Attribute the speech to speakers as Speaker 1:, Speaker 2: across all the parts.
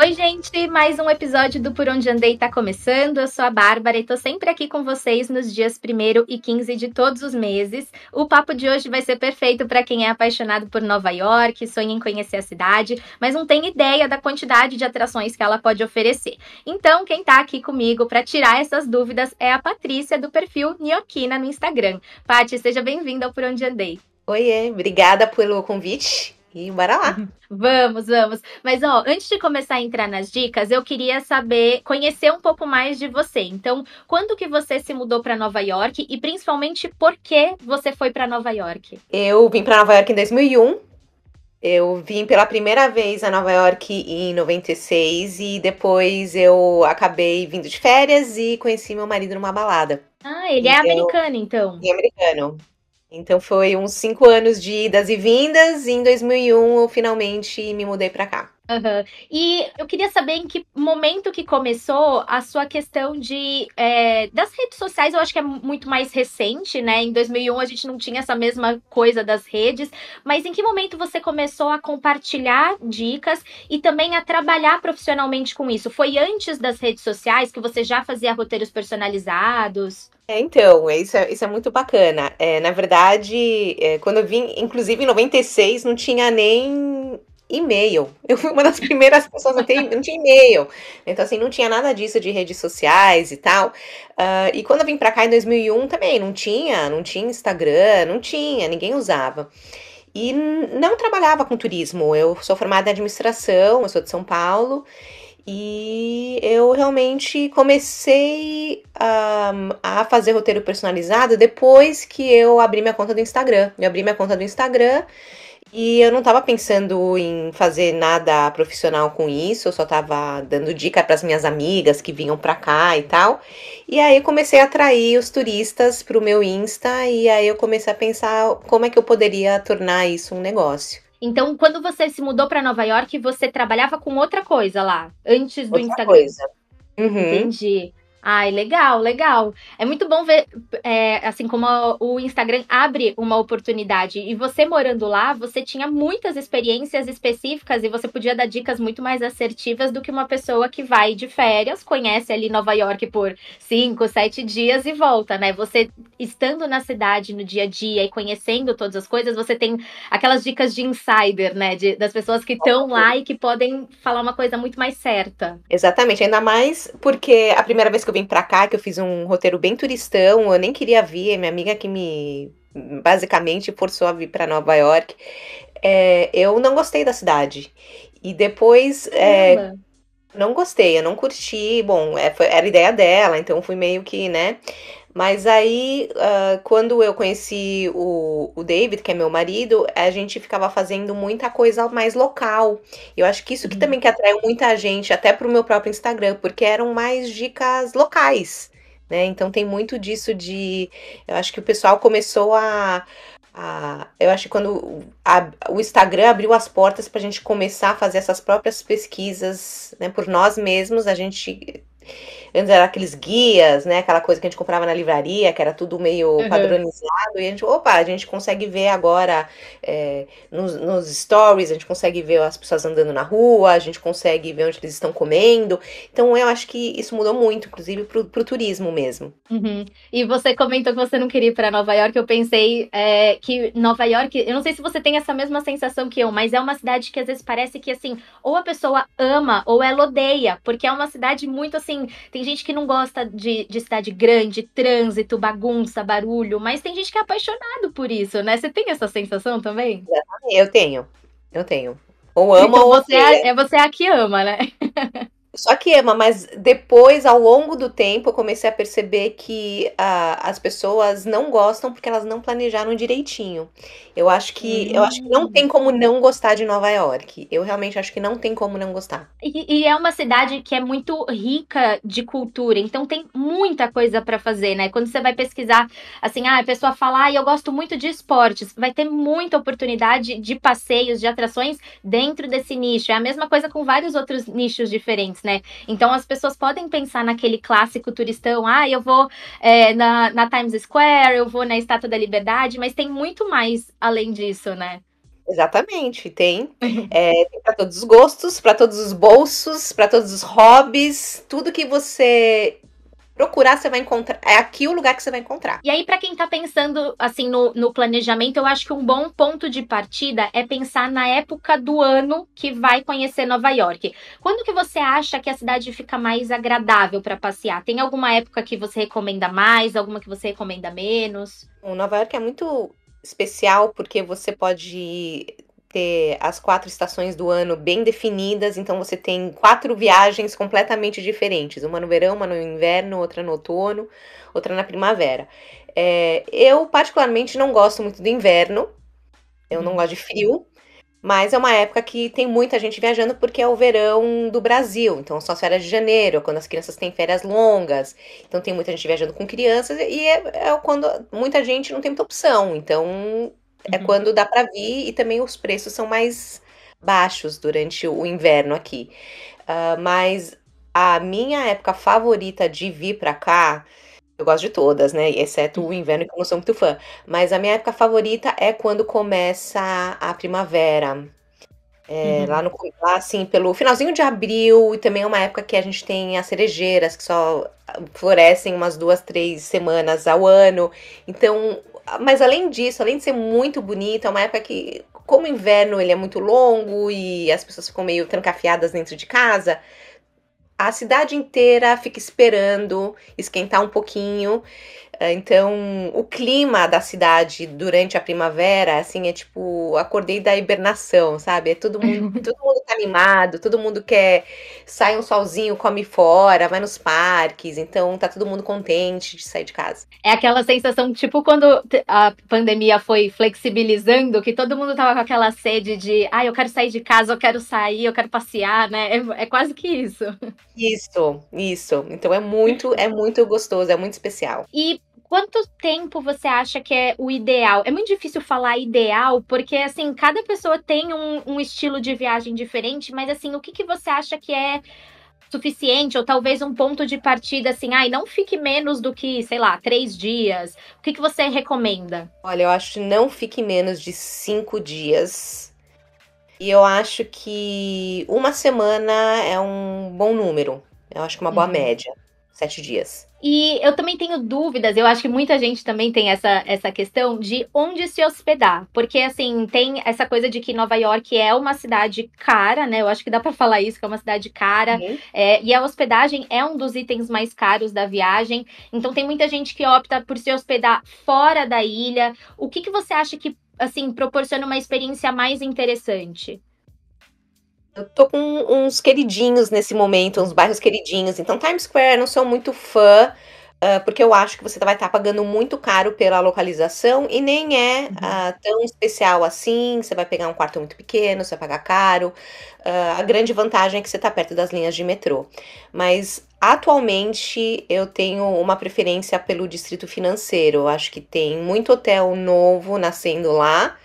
Speaker 1: Oi, gente, mais um episódio do Por Onde Andei tá começando. Eu sou a Bárbara e tô sempre aqui com vocês nos dias 1 e 15 de todos os meses. O papo de hoje vai ser perfeito para quem é apaixonado por Nova York, sonha em conhecer a cidade, mas não tem ideia da quantidade de atrações que ela pode oferecer. Então, quem tá aqui comigo para tirar essas dúvidas é a Patrícia do perfil Nioquina no Instagram. Paty, seja bem-vinda ao Por Onde Andei.
Speaker 2: Oiê, obrigada pelo convite. E bora lá.
Speaker 1: Vamos, vamos. Mas ó, antes de começar a entrar nas dicas, eu queria saber, conhecer um pouco mais de você. Então, quando que você se mudou para Nova York e principalmente por que você foi para Nova York?
Speaker 2: Eu vim para Nova York em 2001. Eu vim pela primeira vez a Nova York em 96 e depois eu acabei vindo de férias e conheci meu marido numa balada.
Speaker 1: Ah, ele é americano, então.
Speaker 2: É americano. Então foi uns cinco anos de idas e vindas, e em 2001 eu finalmente me mudei para cá.
Speaker 1: Uhum. E eu queria saber em que momento que começou a sua questão de é, das redes sociais. Eu acho que é muito mais recente, né? Em 2001 a gente não tinha essa mesma coisa das redes, mas em que momento você começou a compartilhar dicas e também a trabalhar profissionalmente com isso? Foi antes das redes sociais que você já fazia roteiros personalizados?
Speaker 2: É, então, isso é, isso é muito bacana. É, na verdade, é, quando eu vim, inclusive em 96, não tinha nem e-mail. Eu fui uma das primeiras pessoas a ter, não tinha e-mail. Então, assim, não tinha nada disso de redes sociais e tal. Uh, e quando eu vim pra cá em 2001 também, não tinha, não tinha Instagram, não tinha, ninguém usava. E não trabalhava com turismo. Eu sou formada em administração, eu sou de São Paulo. E eu realmente comecei um, a fazer roteiro personalizado depois que eu abri minha conta do Instagram. Eu abri minha conta do Instagram e eu não estava pensando em fazer nada profissional com isso, eu só estava dando dica para as minhas amigas que vinham para cá e tal. E aí comecei a atrair os turistas para o meu Insta e aí eu comecei a pensar como é que eu poderia tornar isso um negócio.
Speaker 1: Então, quando você se mudou para Nova York, você trabalhava com outra coisa lá, antes do
Speaker 2: outra
Speaker 1: Instagram.
Speaker 2: Coisa.
Speaker 1: Uhum. Entendi. Ai, legal, legal. É muito bom ver, é, assim como o Instagram abre uma oportunidade. E você morando lá, você tinha muitas experiências específicas e você podia dar dicas muito mais assertivas do que uma pessoa que vai de férias, conhece ali Nova York por cinco, sete dias e volta, né? Você estando na cidade no dia a dia e conhecendo todas as coisas, você tem aquelas dicas de insider, né? De, das pessoas que estão lá e que podem falar uma coisa muito mais certa.
Speaker 2: Exatamente, ainda mais porque a primeira vez que eu vim pra cá, que eu fiz um roteiro bem turistão, eu nem queria vir, minha amiga que me basicamente forçou a vir para Nova York. É, eu não gostei da cidade. E depois. É, não gostei, eu não curti. Bom, é, foi, era ideia dela, então fui meio que, né? Mas aí, uh, quando eu conheci o, o David, que é meu marido, a gente ficava fazendo muita coisa mais local. Eu acho que isso que uhum. também que atraiu muita gente, até pro meu próprio Instagram, porque eram mais dicas locais. Né? Então tem muito disso de. Eu acho que o pessoal começou a. a eu acho que quando a, o Instagram abriu as portas para a gente começar a fazer essas próprias pesquisas né, por nós mesmos, a gente Antes era aqueles guias, né? Aquela coisa que a gente comprava na livraria, que era tudo meio uhum. padronizado. E a gente, opa, a gente consegue ver agora é, nos, nos, stories, a gente consegue ver as pessoas andando na rua, a gente consegue ver onde eles estão comendo. Então eu acho que isso mudou muito, inclusive pro, pro turismo mesmo.
Speaker 1: Uhum. E você comentou que você não queria ir para Nova York. Eu pensei é, que Nova York, eu não sei se você tem essa mesma sensação que eu, mas é uma cidade que às vezes parece que assim, ou a pessoa ama ou ela odeia, porque é uma cidade muito assim. Tem gente que não gosta de, de cidade grande, trânsito, bagunça, barulho, mas tem gente que é apaixonado por isso, né? Você tem essa sensação também?
Speaker 2: Eu tenho, eu tenho. Ou ama
Speaker 1: então
Speaker 2: ou
Speaker 1: você é, é você a que ama, né?
Speaker 2: Só que ama, mas depois, ao longo do tempo, eu comecei a perceber que uh, as pessoas não gostam porque elas não planejaram direitinho. Eu acho que eu acho que não tem como não gostar de Nova York. Eu realmente acho que não tem como não gostar.
Speaker 1: E, e é uma cidade que é muito rica de cultura, então tem muita coisa para fazer, né? Quando você vai pesquisar, assim, ah, a pessoa fala, ah, eu gosto muito de esportes, vai ter muita oportunidade de passeios, de atrações dentro desse nicho. É a mesma coisa com vários outros nichos diferentes, né? Né? Então as pessoas podem pensar naquele clássico turistão, ah, eu vou é, na, na Times Square, eu vou na Estátua da Liberdade, mas tem muito mais além disso, né?
Speaker 2: Exatamente, tem. É, tem para todos os gostos, para todos os bolsos, para todos os hobbies, tudo que você procurar, você vai encontrar. É aqui o lugar que você vai encontrar.
Speaker 1: E aí, para quem tá pensando assim no, no planejamento, eu acho que um bom ponto de partida é pensar na época do ano que vai conhecer Nova York. Quando que você acha que a cidade fica mais agradável para passear? Tem alguma época que você recomenda mais, alguma que você recomenda menos?
Speaker 2: O Nova York é muito especial porque você pode ter as quatro estações do ano bem definidas, então você tem quatro viagens completamente diferentes, uma no verão, uma no inverno, outra no outono, outra na primavera. É, eu particularmente não gosto muito do inverno, eu não uhum. gosto de frio, mas é uma época que tem muita gente viajando porque é o verão do Brasil, então são as férias de janeiro, quando as crianças têm férias longas, então tem muita gente viajando com crianças e é, é quando muita gente não tem muita opção, então é uhum. quando dá para vir e também os preços são mais baixos durante o inverno aqui. Uh, mas a minha época favorita de vir para cá, eu gosto de todas, né? Exceto o inverno, que eu não sou muito fã. Mas a minha época favorita é quando começa a primavera. É, uhum. Lá no lá, assim, pelo finalzinho de abril, e também é uma época que a gente tem as cerejeiras que só florescem umas duas, três semanas ao ano. Então, mas além disso, além de ser muito bonita, é uma época que, como o inverno ele é muito longo e as pessoas ficam meio trancafiadas dentro de casa, a cidade inteira fica esperando esquentar um pouquinho. É, então, o clima da cidade durante a primavera, assim, é tipo, acordei da hibernação, sabe? É todo mundo, todo mundo tá animado, todo mundo quer sai um solzinho, come fora, vai nos parques, então tá todo mundo contente de sair de casa.
Speaker 1: É aquela sensação, tipo, quando a pandemia foi flexibilizando, que todo mundo tava com aquela sede de, ah, eu quero sair de casa, eu quero sair, eu quero passear, né? É, é quase que isso.
Speaker 2: Isso, isso. Então é muito, é muito gostoso, é muito especial.
Speaker 1: E quanto tempo você acha que é o ideal? É muito difícil falar ideal, porque assim, cada pessoa tem um, um estilo de viagem diferente, mas assim, o que, que você acha que é suficiente, ou talvez um ponto de partida assim, ai, não fique menos do que, sei lá, três dias. O que, que você recomenda?
Speaker 2: Olha, eu acho que não fique menos de cinco dias. E eu acho que uma semana é um bom número. Eu acho que é uma boa uhum. média. Sete dias.
Speaker 1: E eu também tenho dúvidas, eu acho que muita gente também tem essa, essa questão de onde se hospedar. Porque, assim, tem essa coisa de que Nova York é uma cidade cara, né? Eu acho que dá para falar isso, que é uma cidade cara. Uhum. É, e a hospedagem é um dos itens mais caros da viagem. Então, tem muita gente que opta por se hospedar fora da ilha. O que, que você acha que, assim, proporciona uma experiência mais interessante?
Speaker 2: Eu tô com uns queridinhos nesse momento, uns bairros queridinhos. Então, Times Square, não sou muito fã, uh, porque eu acho que você vai estar tá pagando muito caro pela localização e nem é uh, tão especial assim. Você vai pegar um quarto muito pequeno, você vai pagar caro. Uh, a grande vantagem é que você está perto das linhas de metrô. Mas atualmente eu tenho uma preferência pelo distrito financeiro. Eu acho que tem muito hotel novo nascendo lá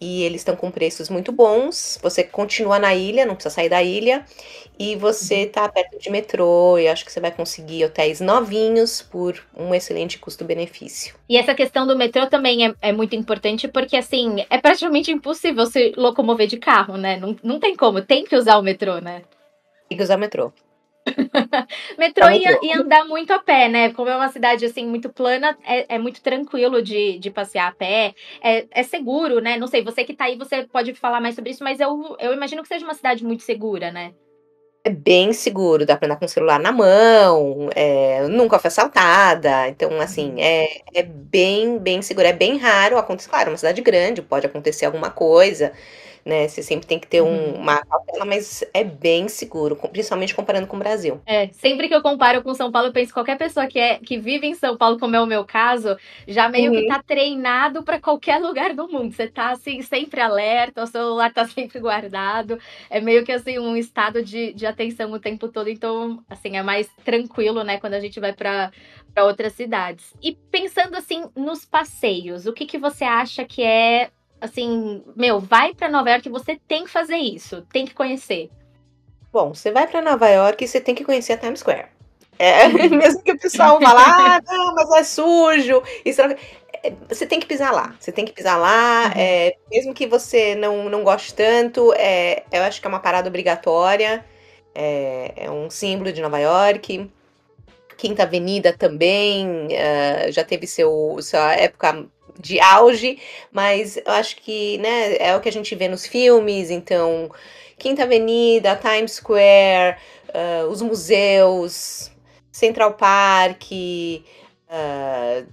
Speaker 2: e eles estão com preços muito bons. Você continua na ilha, não precisa sair da ilha, e você está uhum. perto de metrô, e acho que você vai conseguir hotéis novinhos por um excelente custo-benefício.
Speaker 1: E essa questão do metrô também é, é, muito importante, porque assim, é praticamente impossível se locomover de carro, né? Não, não tem como, tem que usar o metrô, né?
Speaker 2: Tem que usar o metrô.
Speaker 1: metrô e, e, andar muito a pé, né? Como é uma cidade assim muito plana, é, é muito tranquilo de, de passear a pé. É, é, seguro, né? Não sei, você que tá aí, você pode falar mais sobre isso, mas eu, eu imagino que seja uma cidade muito segura, né?
Speaker 2: É bem seguro, dá pra andar com o celular na mão, é, nunca foi assaltada. Então, assim, uhum. é, é bem, bem seguro. É bem raro acontecer. Claro, é uma cidade grande, pode acontecer alguma coisa né? Você sempre tem que ter um, uhum. uma cautela, mas é bem seguro, principalmente comparando com o Brasil.
Speaker 1: É, sempre que eu comparo com São Paulo, eu penso que qualquer pessoa que, é, que vive em São Paulo, como é o meu caso, já meio uhum. que tá treinado para qualquer lugar do mundo. Você tá assim, sempre alerta, o celular tá sempre guardado. É meio que assim, um estado de, de atenção o tempo todo. Então, assim, é mais tranquilo, né, quando a gente vai para para outras cidades. E pensando assim nos passeios, o que, que você acha que é assim, meu, vai para Nova York, você tem que fazer isso, tem que conhecer.
Speaker 2: Bom, você vai para Nova York e você tem que conhecer a Times Square. É, mesmo que o pessoal vá lá, ah, não, mas é sujo. Isso, é, você tem que pisar lá. Você tem que pisar lá. Uhum. É, mesmo que você não, não goste tanto, é, eu acho que é uma parada obrigatória. É, é um símbolo de Nova York. Quinta Avenida também uh, já teve seu, sua época de auge, mas eu acho que né, é o que a gente vê nos filmes, então Quinta Avenida, Times Square, uh, os museus, Central Park, uh,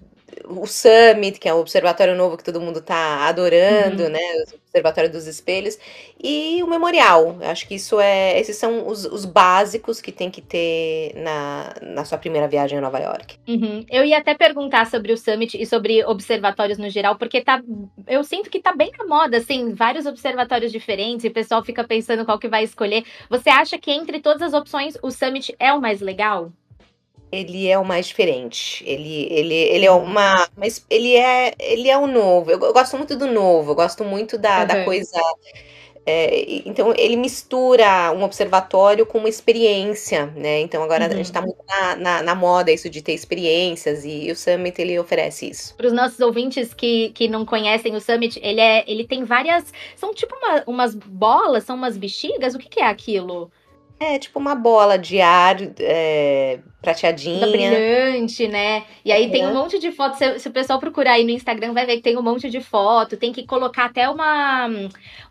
Speaker 2: o Summit, que é o observatório novo que todo mundo está adorando, uhum. né? O Observatório dos Espelhos, e o memorial. Acho que isso é. Esses são os, os básicos que tem que ter na, na sua primeira viagem a Nova York.
Speaker 1: Uhum. Eu ia até perguntar sobre o Summit e sobre observatórios no geral, porque tá. Eu sinto que tá bem na moda, assim, vários observatórios diferentes, e o pessoal fica pensando qual que vai escolher. Você acha que entre todas as opções, o Summit é o mais legal?
Speaker 2: Ele é o mais diferente. Ele, ele, ele é uma. Mas ele é, ele é o novo. Eu, eu gosto muito do novo, eu gosto muito da, uhum. da coisa. É, então ele mistura um observatório com uma experiência, né? Então agora uhum. a gente está muito na, na, na, moda isso de ter experiências e o Summit ele oferece isso.
Speaker 1: Para os nossos ouvintes que, que não conhecem o Summit, ele é ele tem várias são tipo uma, umas bolas, são umas bexigas. O que, que é aquilo?
Speaker 2: É, tipo uma bola de ar é, prateadinha.
Speaker 1: brilhante, né? E aí tem um monte de fotos. Se, se, o pessoal procurar aí no Instagram, vai ver que tem um monte de foto. Tem que colocar até uma,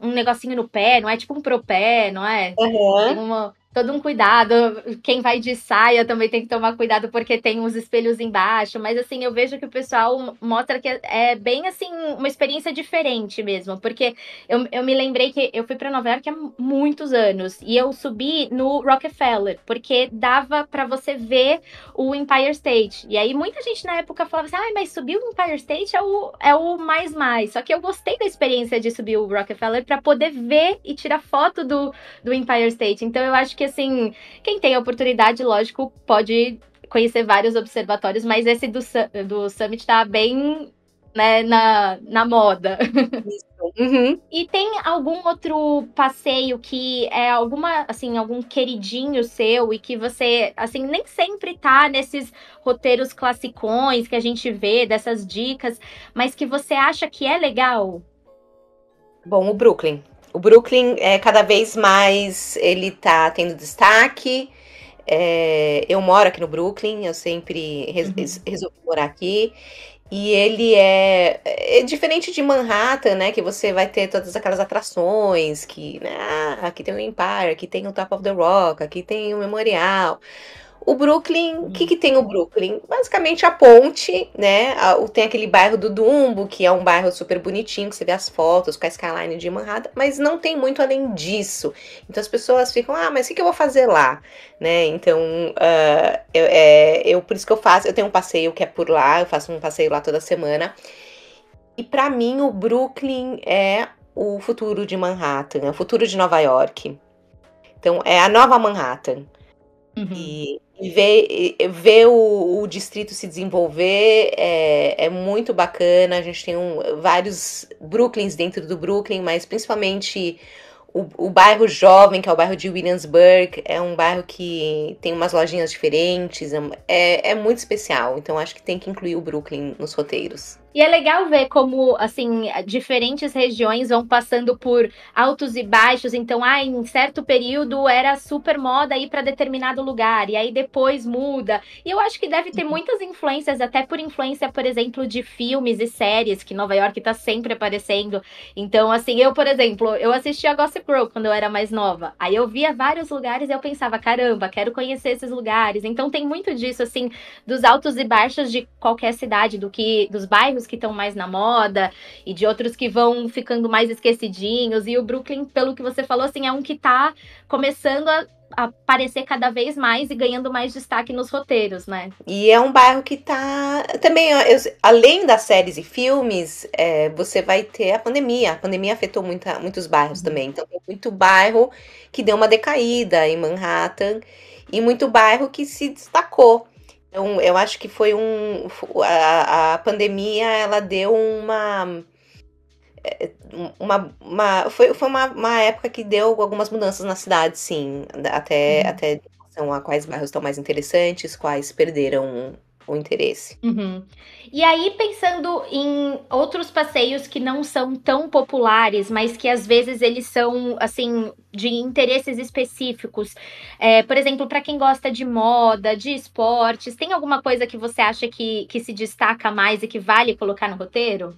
Speaker 1: um negocinho no pé, não é? Tipo um propé, não é?
Speaker 2: Uhum.
Speaker 1: Tem uma, todo um cuidado. Quem vai de saia também tem que tomar cuidado porque tem uns espelhos embaixo. Mas assim, eu vejo que o pessoal mostra que é bem assim, uma experiência diferente mesmo. Porque eu, eu me lembrei que eu fui para Nova York há muitos anos e eu subi no Rockefeller, porque dava para você ver o Empire State. E aí muita gente na época falava assim: ah, mas subir o Empire State é o, é o mais mais. Só que eu gostei da experiência de subir o Rockefeller para poder ver e tirar foto do, do Empire State. Então eu acho que assim, quem tem a oportunidade, lógico, pode conhecer vários observatórios, mas esse do, do Summit tá bem né, na, na moda.
Speaker 2: Uhum.
Speaker 1: E tem algum outro passeio que é alguma, assim, algum queridinho seu e que você, assim, nem sempre tá nesses roteiros classicões que a gente vê, dessas dicas, mas que você acha que é legal?
Speaker 2: Bom, o Brooklyn. O Brooklyn, é, cada vez mais, ele tá tendo destaque. É, eu moro aqui no Brooklyn, eu sempre res, uhum. resolvi morar aqui. E ele é, é, diferente de Manhattan, né? Que você vai ter todas aquelas atrações, que né, ah, aqui tem o Empire, aqui tem o Top of the Rock, aqui tem o Memorial. O Brooklyn, o que, que tem o Brooklyn? Basicamente a ponte, né? Tem aquele bairro do Dumbo, que é um bairro super bonitinho, que você vê as fotos com a skyline de Manhattan, mas não tem muito além disso. Então as pessoas ficam, ah, mas o que, que eu vou fazer lá? Né? Então, uh, eu, é, eu, por isso que eu faço, eu tenho um passeio que é por lá, eu faço um passeio lá toda semana. E para mim, o Brooklyn é o futuro de Manhattan, é o futuro de Nova York. Então, é a nova Manhattan. Uhum. E e ver, ver o, o, distrito se desenvolver é, é muito bacana. A gente tem um, vários Brooklyns dentro do Brooklyn, mas principalmente o, o, bairro jovem, que é o bairro de Williamsburg, é um bairro que tem umas lojinhas diferentes, é, é, é muito especial. Então acho que tem que incluir o Brooklyn nos roteiros.
Speaker 1: E é legal ver como, assim, diferentes regiões vão passando por altos e baixos. Então, ah, em certo período era super moda ir para determinado lugar, e aí depois muda. E eu acho que deve ter muitas influências, até por influência, por exemplo, de filmes e séries, que Nova York tá sempre aparecendo. Então, assim, eu, por exemplo, eu assistia Gossip Girl quando eu era mais nova. Aí eu via vários lugares e eu pensava, caramba, quero conhecer esses lugares. Então tem muito disso, assim, dos altos e baixos de qualquer cidade, do que dos bairros que estão mais na moda e de outros que vão ficando mais esquecidinhos. E o Brooklyn, pelo que você falou, assim, é um que tá começando a aparecer cada vez mais e ganhando mais destaque nos roteiros, né?
Speaker 2: E é um bairro que tá também, eu, além das séries e filmes, é, você vai ter a pandemia. A pandemia afetou muita, muitos bairros uhum. também. Então tem muito bairro que deu uma decaída em Manhattan e muito bairro que se destacou. Então, eu acho que foi um. A, a pandemia ela deu uma. É, uma, uma foi foi uma, uma época que deu algumas mudanças na cidade, sim. Até, uhum. até relação a quais bairros estão mais interessantes, quais perderam o interesse.
Speaker 1: Uhum. E aí, pensando em outros passeios que não são tão populares, mas que às vezes eles são, assim, de interesses específicos. É, por exemplo, para quem gosta de moda, de esportes, tem alguma coisa que você acha que, que se destaca mais e que vale colocar no roteiro?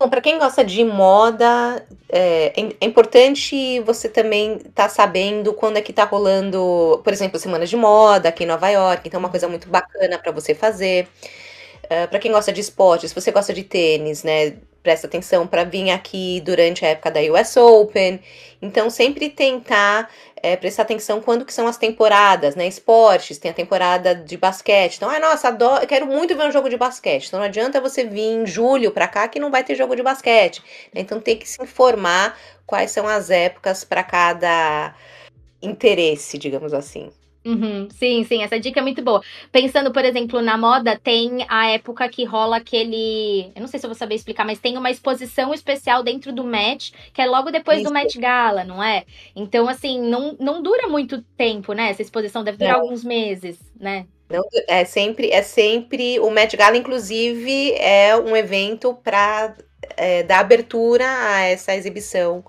Speaker 2: Bom, para quem gosta de moda, é, é, é importante você também estar tá sabendo quando é que tá rolando, por exemplo, semanas de moda aqui em Nova York. Então, é uma coisa muito bacana para você fazer. Uh, é, para quem gosta de esportes, se você gosta de tênis, né? Presta atenção para vir aqui durante a época da US Open. Então, sempre tentar é, prestar atenção quando que são as temporadas, né? Esportes, tem a temporada de basquete. Então, ai, nossa, adoro, quero muito ver um jogo de basquete. Então, não adianta você vir em julho para cá que não vai ter jogo de basquete. Então, tem que se informar quais são as épocas para cada interesse, digamos assim.
Speaker 1: Uhum, sim, sim, essa dica é muito boa. Pensando, por exemplo, na moda, tem a época que rola aquele. Eu não sei se eu vou saber explicar, mas tem uma exposição especial dentro do match, que é logo depois Isso. do Met Gala, não é? Então, assim, não, não dura muito tempo, né? Essa exposição deve durar não. alguns meses, né?
Speaker 2: Não, é sempre, é sempre. O Met Gala, inclusive, é um evento para é, dar abertura a essa exibição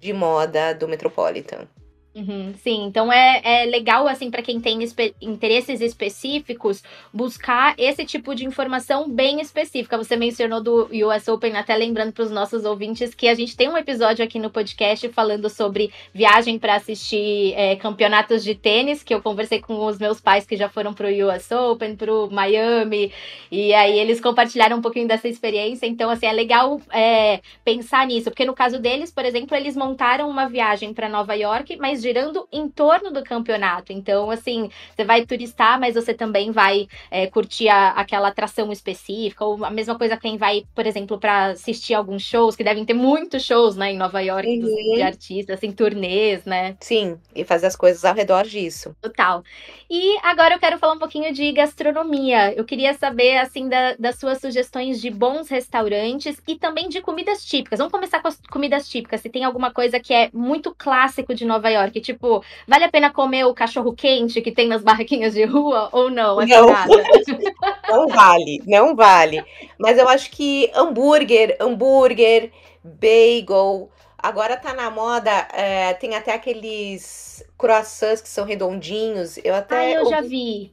Speaker 2: de moda do Metropolitan.
Speaker 1: Uhum, sim, então é, é legal, assim, para quem tem espe interesses específicos, buscar esse tipo de informação bem específica. Você mencionou do US Open, até lembrando para os nossos ouvintes que a gente tem um episódio aqui no podcast falando sobre viagem para assistir é, campeonatos de tênis, que eu conversei com os meus pais que já foram para o US Open, para o Miami, e aí eles compartilharam um pouquinho dessa experiência. Então, assim, é legal é, pensar nisso, porque no caso deles, por exemplo, eles montaram uma viagem para Nova York, mas girando em torno do campeonato. Então, assim, você vai turistar, mas você também vai é, curtir a, aquela atração específica, ou a mesma coisa quem vai, por exemplo, para assistir alguns shows, que devem ter muitos shows, né, em Nova York, uhum. dos, de artistas, assim, turnês, né?
Speaker 2: Sim, e fazer as coisas ao redor disso.
Speaker 1: Total. E agora eu quero falar um pouquinho de gastronomia. Eu queria saber, assim, da, das suas sugestões de bons restaurantes e também de comidas típicas. Vamos começar com as comidas típicas. Se tem alguma coisa que é muito clássico de Nova York, que, tipo, vale a pena comer o cachorro quente que tem nas barraquinhas de rua ou não? É
Speaker 2: não, não vale, não vale. Mas eu acho que hambúrguer, hambúrguer, bagel. Agora tá na moda, é, tem até aqueles croissants que são redondinhos. Eu até.
Speaker 1: Ah, eu ouvi... já vi.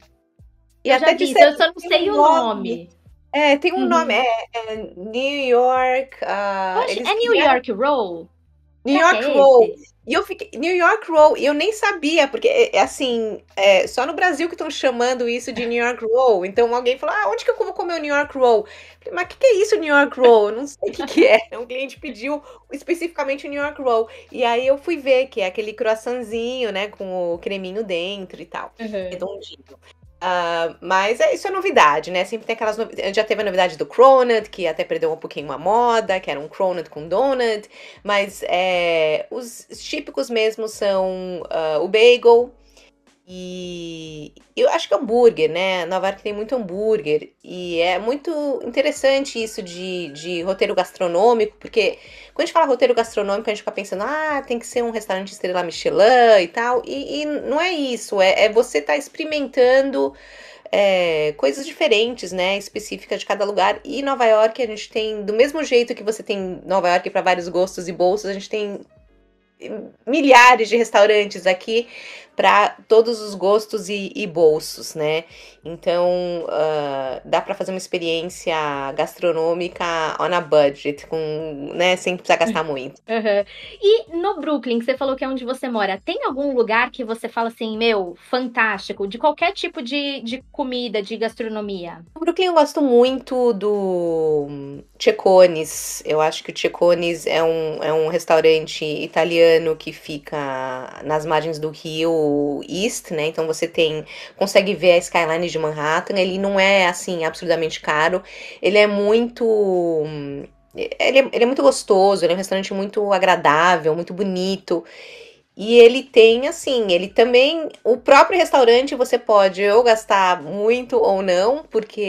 Speaker 1: E eu até já vi, eu só não sei o nome. nome.
Speaker 2: É, tem um uhum. nome, é, é, New York. Uh,
Speaker 1: Poxa, é New York Roll?
Speaker 2: New York é Roll. Esse? E eu fiquei. New York Roll, e eu nem sabia, porque, é, é assim, é, só no Brasil que estão chamando isso de New York Roll. Então alguém falou: ah, onde que eu vou comer o New York Roll? Falei, mas o que, que, é isso, New York Roll? Eu não sei o que, que é. Um cliente pediu especificamente o New York Roll. E aí eu fui ver que é aquele croissantzinho, né, com o creminho dentro e tal. Uhum. Redondinho. Uh, mas é, isso é novidade, né? Sempre tem aquelas novidades. Já teve a novidade do Cronut, que até perdeu um pouquinho a moda, que era um Cronut com donut. Mas é, os típicos mesmo são uh, o bagel, e eu acho que hambúrguer, né? Nova York tem muito hambúrguer. E é muito interessante isso de, de roteiro gastronômico, porque quando a gente fala roteiro gastronômico, a gente fica pensando, ah, tem que ser um restaurante estrela Michelin e tal. E, e não é isso, é, é você estar tá experimentando é, coisas diferentes, né? Específicas de cada lugar. E Nova York, a gente tem, do mesmo jeito que você tem Nova York para vários gostos e bolsos, a gente tem milhares de restaurantes aqui para todos os gostos e, e, bolsos, né? Então uh, dá para fazer uma experiência gastronômica on a budget, com, né, sem precisar gastar muito.
Speaker 1: Uhum. E no Brooklyn, que você falou que é onde você mora, tem algum lugar que você fala assim, meu, fantástico, de qualquer tipo de, de comida, de gastronomia?
Speaker 2: No Brooklyn eu gosto muito do Cecones. Eu acho que o Cecones é um, é um restaurante italiano que fica nas margens do rio East, né? Então você tem consegue ver a skyline de Manhattan. Ele não é assim absurdamente caro. Ele é muito ele é, ele é muito gostoso, ele é um restaurante muito agradável, muito bonito. E ele tem, assim, ele também. O próprio restaurante você pode ou gastar muito ou não, porque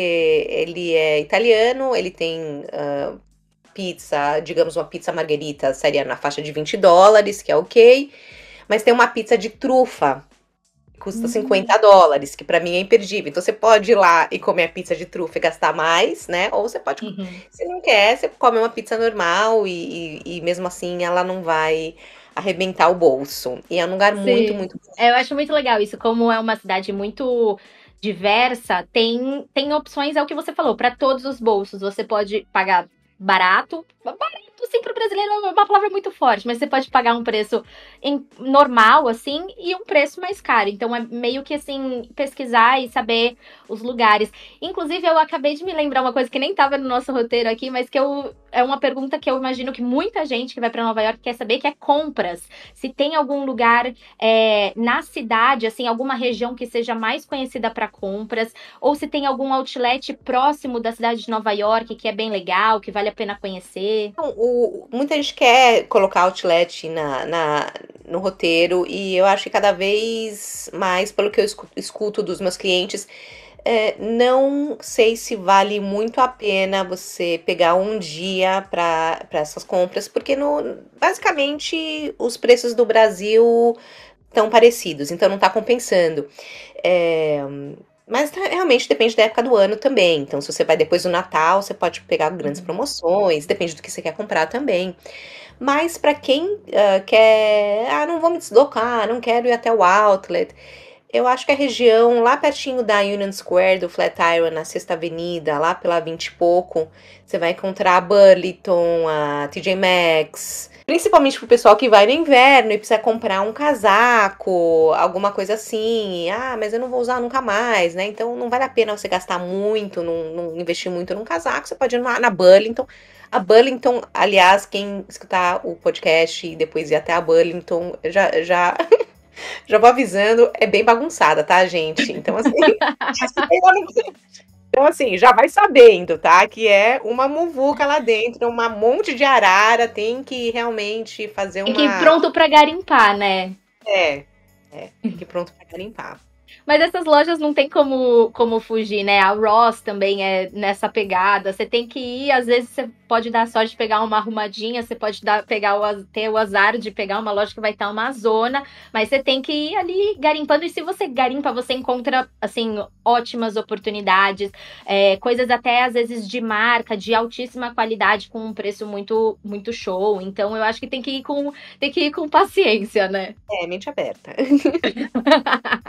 Speaker 2: ele é italiano, ele tem uh, pizza, digamos, uma pizza margarita seria na faixa de 20 dólares, que é ok mas tem uma pizza de trufa custa uhum. 50 dólares, que para mim é imperdível. Então você pode ir lá e comer a pizza de trufa e gastar mais, né? Ou você pode, uhum. se não quer, você come uma pizza normal e, e, e, mesmo assim ela não vai arrebentar o bolso. E é um lugar Sim. muito, muito.
Speaker 1: É, eu acho muito legal isso, como é uma cidade muito diversa, tem, tem opções, é o que você falou, para todos os bolsos. Você pode pagar barato, barato assim, pro brasileiro é uma palavra muito forte, mas você pode pagar um preço em, normal, assim, e um preço mais caro. Então é meio que assim, pesquisar e saber os lugares. Inclusive, eu acabei de me lembrar uma coisa que nem tava no nosso roteiro aqui, mas que eu é uma pergunta que eu imagino que muita gente que vai para Nova York quer saber, que é compras. Se tem algum lugar é, na cidade, assim, alguma região que seja mais conhecida para compras, ou se tem algum outlet próximo da cidade de Nova York que é bem legal, que vale a pena conhecer.
Speaker 2: Então, o, muita gente quer colocar outlet na, na, no roteiro e eu acho que cada vez mais, pelo que eu escuto dos meus clientes, é, não sei se vale muito a pena você pegar um dia para essas compras, porque no, basicamente os preços do Brasil estão parecidos, então não está compensando. É, mas tá, realmente depende da época do ano também. Então, se você vai depois do Natal, você pode pegar grandes uhum. promoções, depende do que você quer comprar também. Mas para quem uh, quer, ah, não vou me deslocar, não quero ir até o outlet, eu acho que a região lá pertinho da Union Square, do Flatiron, na Sexta Avenida, lá pela 20 e pouco, você vai encontrar a Burlington, a TJ Maxx. Principalmente pro pessoal que vai no inverno e precisa comprar um casaco, alguma coisa assim. Ah, mas eu não vou usar nunca mais, né? Então não vale a pena você gastar muito, não, não investir muito num casaco. Você pode ir lá na Burlington. A Burlington, aliás, quem escutar o podcast e depois ir até a Burlington, já, já Já vou avisando, é bem bagunçada, tá, gente? Então, assim, então, assim, já vai sabendo, tá? Que é uma muvuca lá dentro, um monte de arara, tem que realmente fazer uma.
Speaker 1: Tem que ir pronto pra garimpar, né?
Speaker 2: É, é, tem que ir pronto pra garimpar.
Speaker 1: Mas essas lojas não tem como, como fugir, né? A Ross também é nessa pegada. Você tem que ir, às vezes você pode dar sorte de pegar uma arrumadinha, você pode dar, pegar o, ter o azar de pegar uma loja que vai estar uma zona, mas você tem que ir ali garimpando. E se você garimpa, você encontra, assim, ótimas oportunidades, é, coisas até às vezes de marca, de altíssima qualidade, com um preço muito, muito show. Então eu acho que tem que ir com, tem que ir com paciência, né?
Speaker 2: É, mente aberta.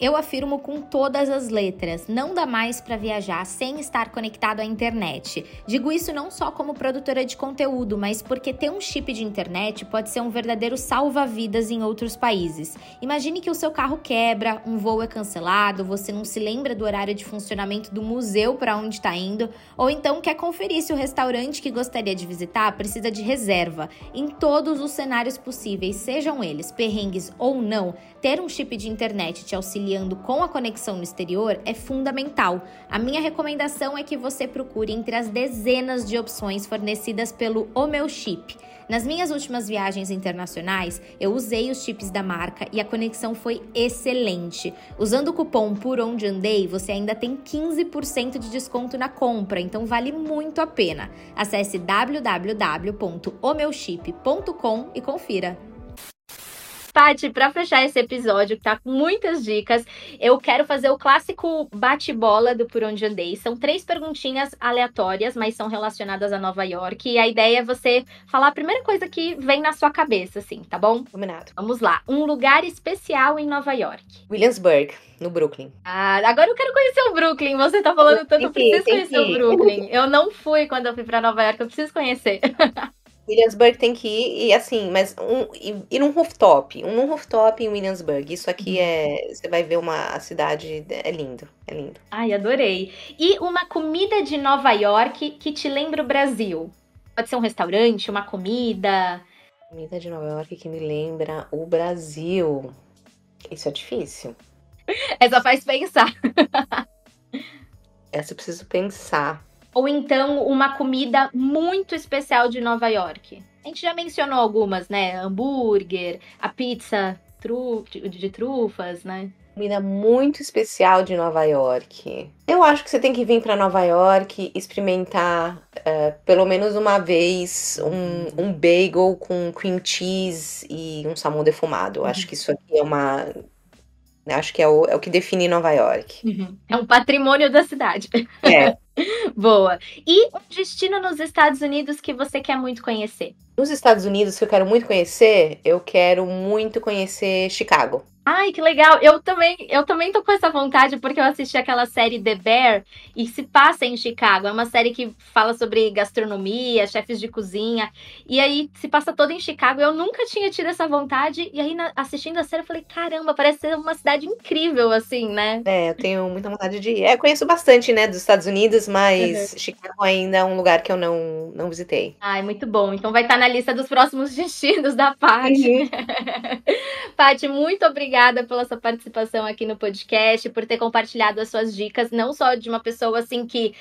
Speaker 3: Eu afirmo com todas as letras, não dá mais para viajar sem estar conectado à internet. Digo isso não só como produtora de conteúdo, mas porque ter um chip de internet pode ser um verdadeiro salva-vidas em outros países. Imagine que o seu carro quebra, um voo é cancelado, você não se lembra do horário de funcionamento do museu para onde está indo, ou então quer conferir se o restaurante que gostaria de visitar precisa de reserva. Em todos os cenários possíveis, sejam eles perrengues ou não, ter um chip de internet te auxiliando com a conexão no exterior é fundamental. A minha recomendação é que você procure entre as dezenas de opções fornecidas pelo O Meu Chip. Nas minhas últimas viagens internacionais, eu usei os chips da marca e a conexão foi excelente. Usando o cupom Por Onde Andei, você ainda tem 15% de desconto na compra, então vale muito a pena. Acesse www.omeuchip.com e confira.
Speaker 1: Paty, para fechar esse episódio, que tá com muitas dicas, eu quero fazer o clássico bate-bola do Por Onde Andei. São três perguntinhas aleatórias, mas são relacionadas a Nova York. E a ideia é você falar a primeira coisa que vem na sua cabeça, assim, tá bom?
Speaker 2: Combinado.
Speaker 1: Vamos lá. Um lugar especial em Nova York.
Speaker 2: Williamsburg, no Brooklyn.
Speaker 1: Ah, agora eu quero conhecer o Brooklyn. Você tá falando tanto, eu preciso conhecer o Brooklyn. Eu não fui quando eu fui para Nova York, eu preciso conhecer.
Speaker 2: Williamsburg tem que ir, e assim, mas um, ir num rooftop, um num rooftop em Williamsburg. Isso aqui uhum. é. Você vai ver uma cidade. É lindo, é lindo.
Speaker 1: Ai, adorei. E uma comida de Nova York que te lembra o Brasil? Pode ser um restaurante, uma comida.
Speaker 2: Comida de Nova York que me lembra o Brasil. Isso é difícil.
Speaker 1: Essa faz pensar.
Speaker 2: Essa eu preciso pensar
Speaker 1: ou então uma comida muito especial de Nova York. A gente já mencionou algumas, né? Hambúrguer, a pizza tru de trufas, né?
Speaker 2: Comida muito especial de Nova York. Eu acho que você tem que vir para Nova York experimentar uh, pelo menos uma vez um, um bagel com cream cheese e um salmão defumado. Eu acho que isso aqui é uma Acho que é o, é o que define Nova York.
Speaker 1: Uhum. É um patrimônio da cidade.
Speaker 2: É.
Speaker 1: Boa. E um destino nos Estados Unidos que você quer muito conhecer?
Speaker 2: Nos Estados Unidos, que eu quero muito conhecer, eu quero muito conhecer Chicago.
Speaker 1: Ai, que legal. Eu também, eu também tô com essa vontade porque eu assisti aquela série The Bear e se passa em Chicago. É uma série que fala sobre gastronomia, chefes de cozinha. E aí se passa toda em Chicago. Eu nunca tinha tido essa vontade. E aí, na, assistindo a série, eu falei: caramba, parece ser uma cidade incrível, assim, né?
Speaker 2: É, eu tenho muita vontade de ir. É, conheço bastante, né, dos Estados Unidos, mas uhum. Chicago ainda é um lugar que eu não, não visitei.
Speaker 1: Ai, muito bom. Então vai estar na lista dos próximos destinos da Paty. Uhum. Paty, muito obrigada obrigada pela sua participação aqui no podcast, por ter compartilhado as suas dicas, não só de uma pessoa assim que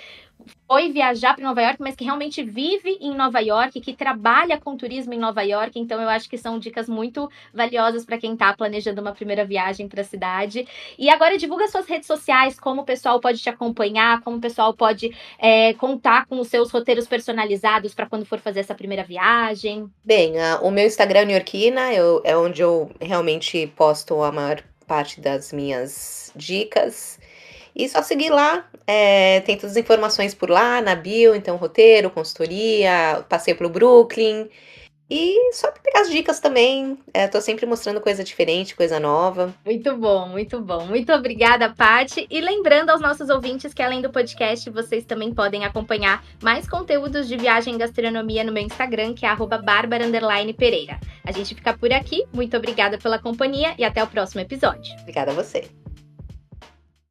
Speaker 1: foi viajar para Nova York, mas que realmente vive em Nova York, que trabalha com turismo em Nova York. Então, eu acho que são dicas muito valiosas para quem está planejando uma primeira viagem para a cidade. E agora, divulga suas redes sociais, como o pessoal pode te acompanhar, como o pessoal pode é, contar com os seus roteiros personalizados para quando for fazer essa primeira viagem.
Speaker 2: Bem, uh, o meu Instagram é Yorkina, eu, é onde eu realmente posto a maior parte das minhas dicas. E só seguir lá, é, tem todas as informações por lá, na bio, então roteiro, consultoria, passeio pelo Brooklyn. E só pegar as dicas também. É, tô sempre mostrando coisa diferente, coisa nova.
Speaker 1: Muito bom, muito bom. Muito obrigada, Pati. E lembrando aos nossos ouvintes que além do podcast, vocês também podem acompanhar mais conteúdos de viagem e gastronomia no meu Instagram, que é @barbara_pereira. A gente fica por aqui. Muito obrigada pela companhia e até o próximo episódio.
Speaker 2: Obrigada a você.